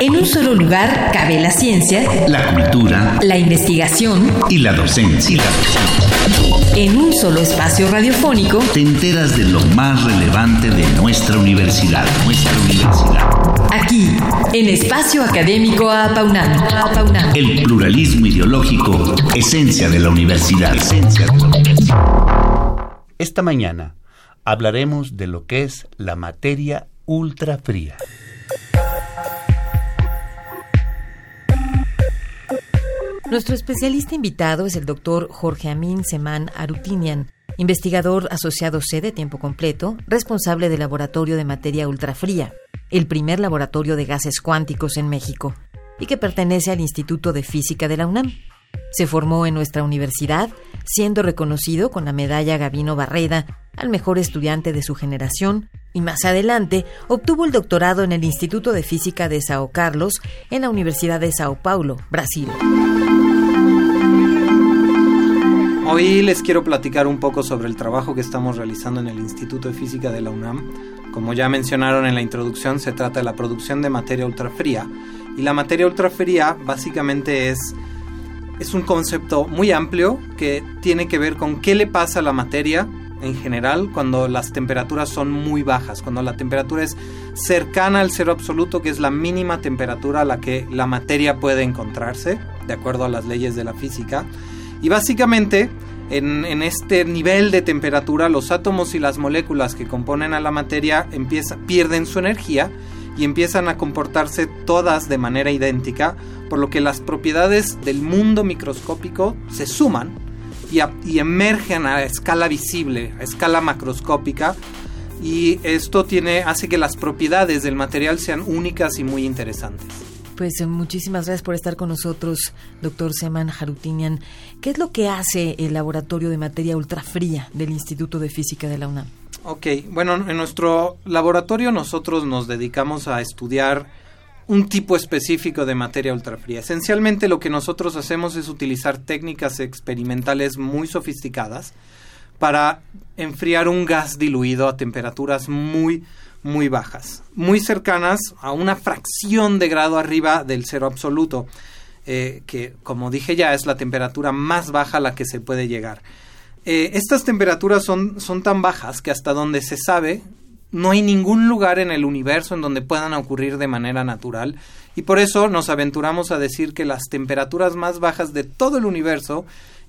En un solo lugar cabe la ciencia, la cultura, la investigación y la docencia. En un solo espacio radiofónico te enteras de lo más relevante de nuestra universidad, nuestra universidad. Aquí, en Espacio Académico Apaunam. El pluralismo ideológico, esencia de la universidad. Esencia de la universidad. Esta mañana hablaremos de lo que es la materia ultrafría. Nuestro especialista invitado es el doctor Jorge Amin Semán Arutinian, investigador asociado C de tiempo completo, responsable del Laboratorio de Materia Ultrafría, el primer laboratorio de gases cuánticos en México, y que pertenece al Instituto de Física de la UNAM. Se formó en nuestra universidad, siendo reconocido con la medalla Gavino Barreda al mejor estudiante de su generación y más adelante obtuvo el doctorado en el Instituto de Física de Sao Carlos en la Universidad de Sao Paulo, Brasil. Hoy les quiero platicar un poco sobre el trabajo que estamos realizando en el Instituto de Física de la UNAM. Como ya mencionaron en la introducción, se trata de la producción de materia ultrafría. Y la materia ultrafría básicamente es, es un concepto muy amplio que tiene que ver con qué le pasa a la materia en general cuando las temperaturas son muy bajas, cuando la temperatura es cercana al cero absoluto, que es la mínima temperatura a la que la materia puede encontrarse, de acuerdo a las leyes de la física. Y básicamente, en, este nivel de temperatura, los átomos y las moléculas que componen a la materia pierden su energía y empiezan a comportarse todas de manera idéntica, por lo que las propiedades del mundo microscópico se suman y, emergen a escala visible, a escala macroscópica. Y esto hace que las propiedades del material sean únicas y muy interesantes. Pues eh, muchísimas gracias por estar con nosotros, doctor Seman Harutinian. ¿Qué es lo que hace el laboratorio de materia ultrafría del Instituto de Física de la UNAM? Ok, bueno, en nuestro laboratorio nosotros nos dedicamos a estudiar un tipo específico de materia ultrafría. Esencialmente lo que nosotros hacemos es utilizar técnicas experimentales muy sofisticadas para enfriar un gas diluido a temperaturas muy muy bajas, muy cercanas a una fracción de grado arriba del cero absoluto, eh, que como dije ya es la temperatura más baja a la que se puede llegar. Eh, estas temperaturas son, son tan bajas que hasta donde se sabe no hay ningún lugar en el universo en donde puedan ocurrir de manera natural y por eso nos aventuramos a decir que las temperaturas más bajas de todo el universo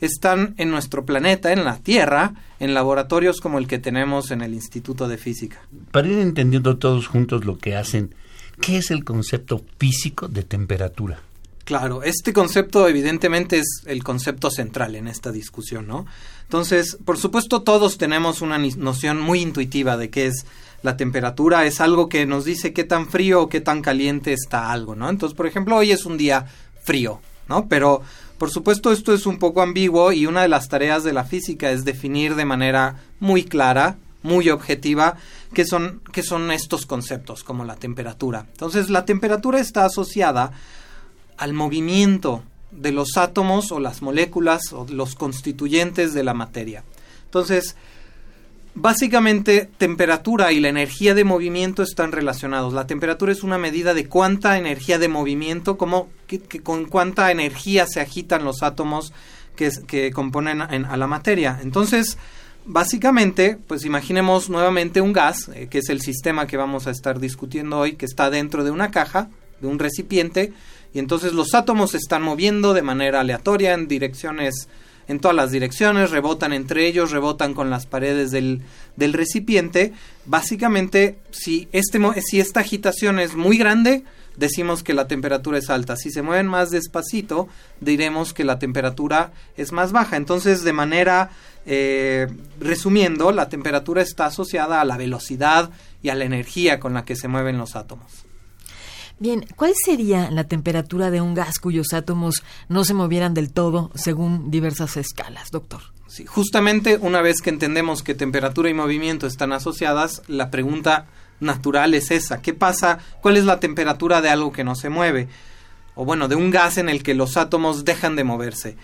están en nuestro planeta, en la Tierra, en laboratorios como el que tenemos en el Instituto de Física. Para ir entendiendo todos juntos lo que hacen, ¿qué es el concepto físico de temperatura? Claro, este concepto evidentemente es el concepto central en esta discusión, ¿no? Entonces, por supuesto, todos tenemos una noción muy intuitiva de qué es la temperatura es algo que nos dice qué tan frío o qué tan caliente está algo, ¿no? Entonces, por ejemplo, hoy es un día frío, ¿no? Pero, por supuesto, esto es un poco ambiguo y una de las tareas de la física es definir de manera muy clara, muy objetiva, qué son, qué son estos conceptos, como la temperatura. Entonces, la temperatura está asociada al movimiento de los átomos o las moléculas o los constituyentes de la materia. Entonces, Básicamente, temperatura y la energía de movimiento están relacionados. La temperatura es una medida de cuánta energía de movimiento, como que, con cuánta energía se agitan los átomos que, que componen a la materia. Entonces, básicamente, pues imaginemos nuevamente un gas, eh, que es el sistema que vamos a estar discutiendo hoy, que está dentro de una caja, de un recipiente, y entonces los átomos se están moviendo de manera aleatoria en direcciones en todas las direcciones, rebotan entre ellos, rebotan con las paredes del, del recipiente. Básicamente, si, este, si esta agitación es muy grande, decimos que la temperatura es alta. Si se mueven más despacito, diremos que la temperatura es más baja. Entonces, de manera eh, resumiendo, la temperatura está asociada a la velocidad y a la energía con la que se mueven los átomos. Bien, ¿cuál sería la temperatura de un gas cuyos átomos no se movieran del todo según diversas escalas, doctor? Sí, justamente una vez que entendemos que temperatura y movimiento están asociadas, la pregunta natural es esa. ¿Qué pasa? ¿Cuál es la temperatura de algo que no se mueve? O bueno, de un gas en el que los átomos dejan de moverse.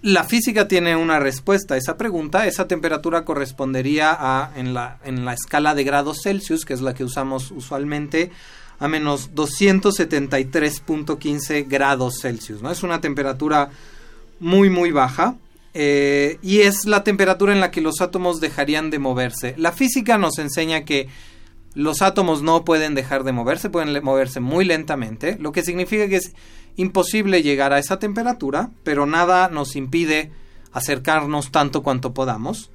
La física tiene una respuesta a esa pregunta. Esa temperatura correspondería a, en la, en la escala de grados Celsius, que es la que usamos usualmente, a menos 273.15 grados Celsius. ¿no? Es una temperatura muy muy baja eh, y es la temperatura en la que los átomos dejarían de moverse. La física nos enseña que los átomos no pueden dejar de moverse, pueden moverse muy lentamente, lo que significa que es imposible llegar a esa temperatura, pero nada nos impide acercarnos tanto cuanto podamos.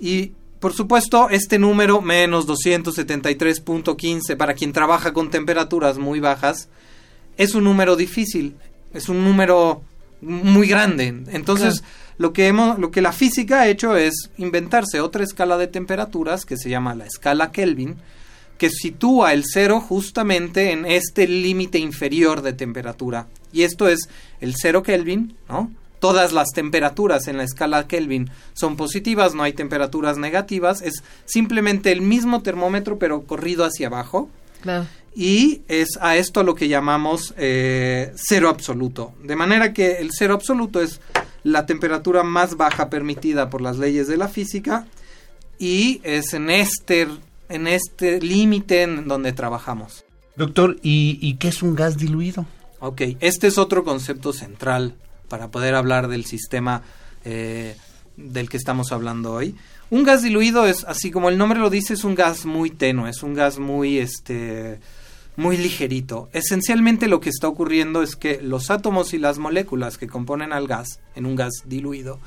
Y por supuesto, este número, menos 273.15, para quien trabaja con temperaturas muy bajas, es un número difícil, es un número muy grande. Entonces, lo, que hemos, lo que la física ha hecho es inventarse otra escala de temperaturas que se llama la escala Kelvin, que sitúa el cero justamente en este límite inferior de temperatura. Y esto es el cero Kelvin, ¿no? Todas las temperaturas en la escala Kelvin son positivas, no hay temperaturas negativas, es simplemente el mismo termómetro pero corrido hacia abajo. Y es a esto lo que llamamos eh, cero absoluto. De manera que el cero absoluto es la temperatura más baja permitida por las leyes de la física y es en este en este límite en donde trabajamos. Doctor, ¿y, qué es un gas diluido? Ok, este es otro concepto central para poder hablar del sistema eh, del que estamos hablando hoy. Un gas diluido es, así como el nombre lo dice, es un gas muy tenue, es un gas muy, este, muy ligerito. Esencialmente lo que está ocurriendo es que los átomos y las moléculas que componen al gas, en un gas diluido,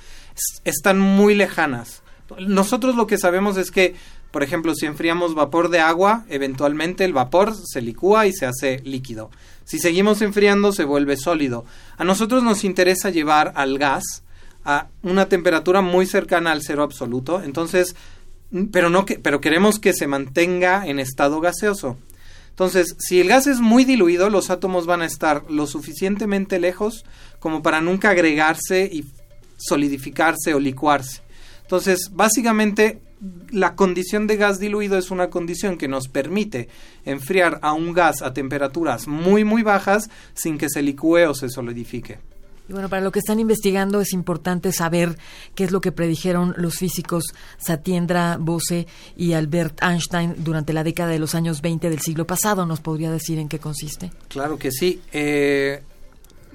están muy lejanas. Nosotros lo que sabemos es que por ejemplo, si enfriamos vapor de agua, eventualmente el vapor se licúa y se hace líquido. Si seguimos enfriando, se vuelve sólido. A nosotros nos interesa llevar al gas a una temperatura muy cercana al cero absoluto, entonces, pero no que, pero queremos que se mantenga en estado gaseoso. Entonces, si el gas es muy diluido, los átomos van a estar lo suficientemente lejos como para nunca agregarse y solidificarse o licuarse. Entonces, básicamente la condición de gas diluido es una condición que nos permite enfriar a un gas a temperaturas muy muy bajas sin que se licúe o se solidifique. Y bueno, para lo que están investigando es importante saber qué es lo que predijeron los físicos Satyendra Bose y Albert Einstein durante la década de los años 20 del siglo pasado. ¿Nos podría decir en qué consiste? Claro que sí. Eh,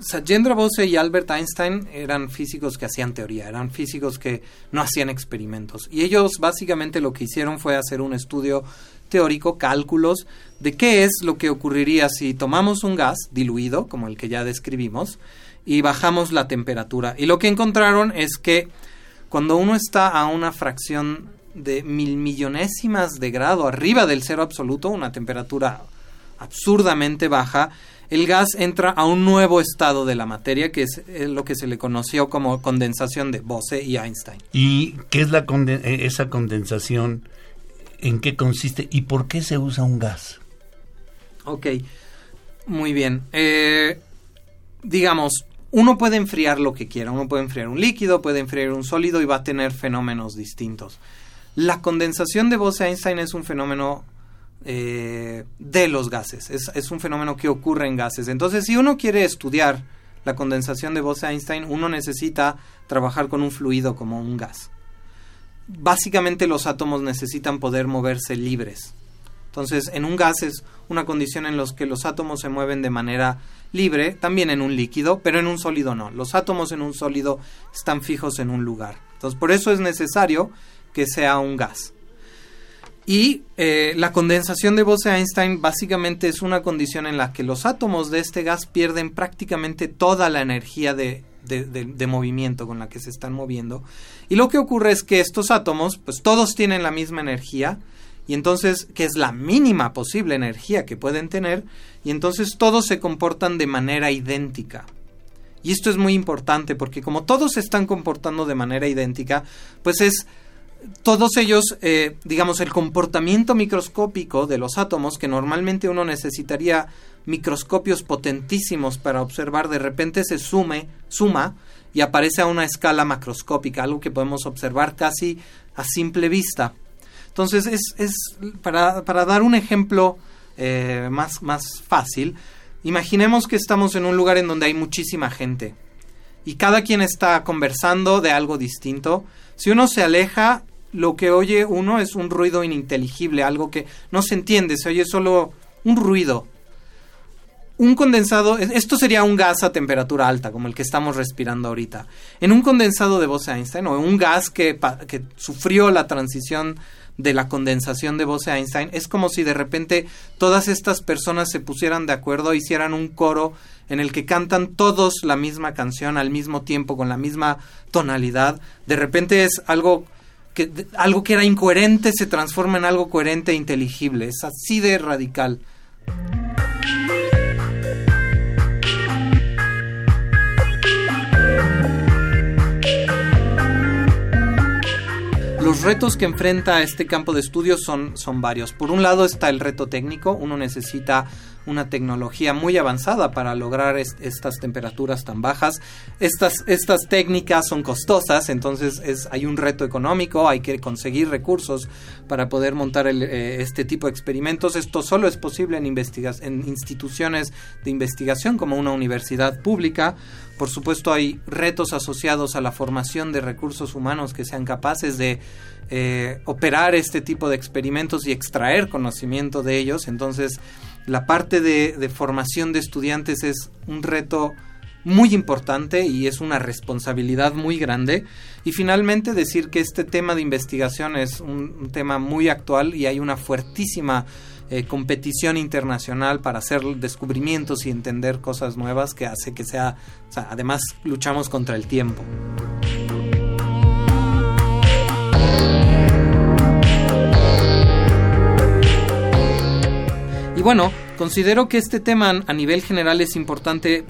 Satyendra Bose y Albert Einstein eran físicos que hacían teoría, eran físicos que no hacían experimentos. Y ellos básicamente lo que hicieron fue hacer un estudio teórico, cálculos, de qué es lo que ocurriría si tomamos un gas diluido, como el que ya describimos, y bajamos la temperatura. Y lo que encontraron es que cuando uno está a una fracción de mil millonésimas de grado arriba del cero absoluto, una temperatura absurdamente baja, el gas entra a un nuevo estado de la materia, que es lo que se le conoció como condensación de Bose y Einstein. ¿Y qué es la eh, esa condensación? ¿En qué consiste y por qué se usa un gas? Ok, muy bien. Eh, digamos, uno puede enfriar lo que quiera, uno puede enfriar un líquido, puede enfriar un sólido y va a tener fenómenos distintos. La condensación de Bose-Einstein es un fenómeno eh, de los gases. Es, un fenómeno que ocurre en gases. Entonces, si uno quiere estudiar la condensación de Bose-Einstein, uno necesita trabajar con un fluido como un gas. Básicamente los átomos necesitan poder moverse libres. Entonces, en un gas es una condición en la que los átomos se mueven de manera libre, también en un líquido, pero en un sólido no. Los átomos en un sólido están fijos en un lugar. Entonces, por eso es necesario que sea un gas. Y eh, la condensación de Bose-Einstein básicamente es una condición en la que los átomos de este gas pierden prácticamente toda la energía de, de, movimiento con la que se están moviendo. Y lo que ocurre es que estos átomos, pues todos tienen la misma energía, y entonces, que es la mínima posible energía que pueden tener, y entonces todos se comportan de manera idéntica. Y esto es muy importante porque como todos se están comportando de manera idéntica, pues es todos ellos, eh, digamos, el comportamiento microscópico de los átomos, que normalmente uno necesitaría microscopios potentísimos para observar, de repente se sume, suma y aparece a una escala macroscópica, algo que podemos observar casi a simple vista. Entonces, es, es para, para dar un ejemplo eh, más, más fácil, imaginemos que estamos en un lugar en donde hay muchísima gente y cada quien está conversando de algo distinto. Si uno se aleja, lo que oye uno es un ruido ininteligible, algo que no se entiende, se oye solo un ruido, un condensado, esto sería un gas a temperatura alta, como el que estamos respirando ahorita. En un condensado de Bose-Einstein, o un gas que, que sufrió la transición de la condensación de Bose-Einstein, es como si de repente todas estas personas se pusieran de acuerdo, hicieran un coro en el que cantan todos la misma canción al mismo tiempo, con la misma tonalidad. De repente es algo que, algo que era incoherente se transforma en algo coherente e inteligible. Es así de radical. Los retos que enfrenta este campo de estudios son, son varios. Por un lado está el reto técnico, uno necesita una tecnología muy avanzada para lograr estas temperaturas tan bajas. Estas, estas técnicas son costosas, entonces es, hay un reto económico, hay que conseguir recursos para poder montar eh, este tipo de experimentos. Esto solo es posible en, en instituciones de investigación como una universidad pública. Por supuesto hay retos asociados a la formación de recursos humanos que sean capaces de eh, operar este tipo de experimentos y extraer conocimiento de ellos. Entonces, la parte de, formación de estudiantes es un reto muy importante y es una responsabilidad muy grande. Y finalmente decir que este tema de investigación es un, tema muy actual y hay una fuertísima eh, competición internacional para hacer descubrimientos y entender cosas nuevas que hace que sea, además luchamos contra el tiempo. Y bueno, considero que este tema a nivel general es importante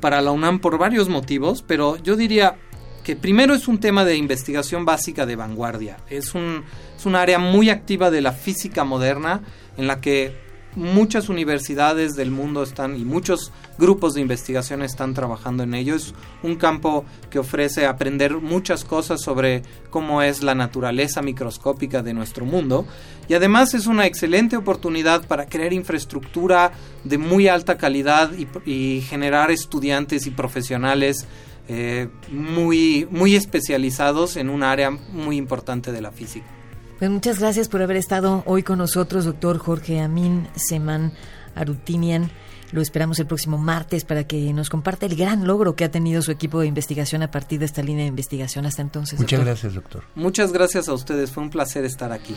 para la UNAM por varios motivos, pero yo diría que primero es un tema de investigación básica de vanguardia. Es un, es un área muy activa de la física moderna en la que muchas universidades del mundo están y muchos grupos de investigación están trabajando en ello. Es un campo que ofrece aprender muchas cosas sobre cómo es la naturaleza microscópica de nuestro mundo y además es una excelente oportunidad para crear infraestructura de muy alta calidad y, generar estudiantes y profesionales eh, muy, muy especializados en un área muy importante de la física. Pues muchas gracias por haber estado hoy con nosotros, doctor Jorge Amin Seman Arutinian. Lo esperamos el próximo martes para que nos comparta el gran logro que ha tenido su equipo de investigación a partir de esta línea de investigación hasta entonces. Muchas gracias, doctor. Muchas gracias a ustedes. Fue un placer estar aquí.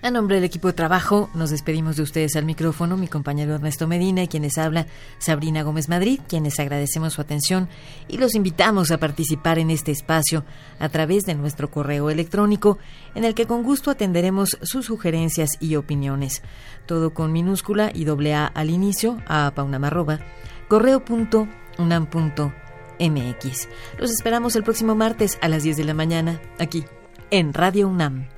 A nombre del equipo de trabajo, nos despedimos de ustedes al micrófono, mi compañero Ernesto Medina y quienes habla Sabrina Gómez Madrid, quienes agradecemos su atención y los invitamos a participar en este espacio a través de nuestro correo electrónico, en el que con gusto atenderemos sus sugerencias y opiniones. Todo con minúscula y doble A al inicio, a paunamarroba, correo.unam.mx. Los esperamos el próximo martes a las 10 de la mañana, aquí, en Radio UNAM.